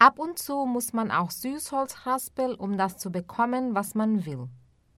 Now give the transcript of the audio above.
Ab und zu muss man auch Süßholz raspeln, um das zu bekommen, was man will.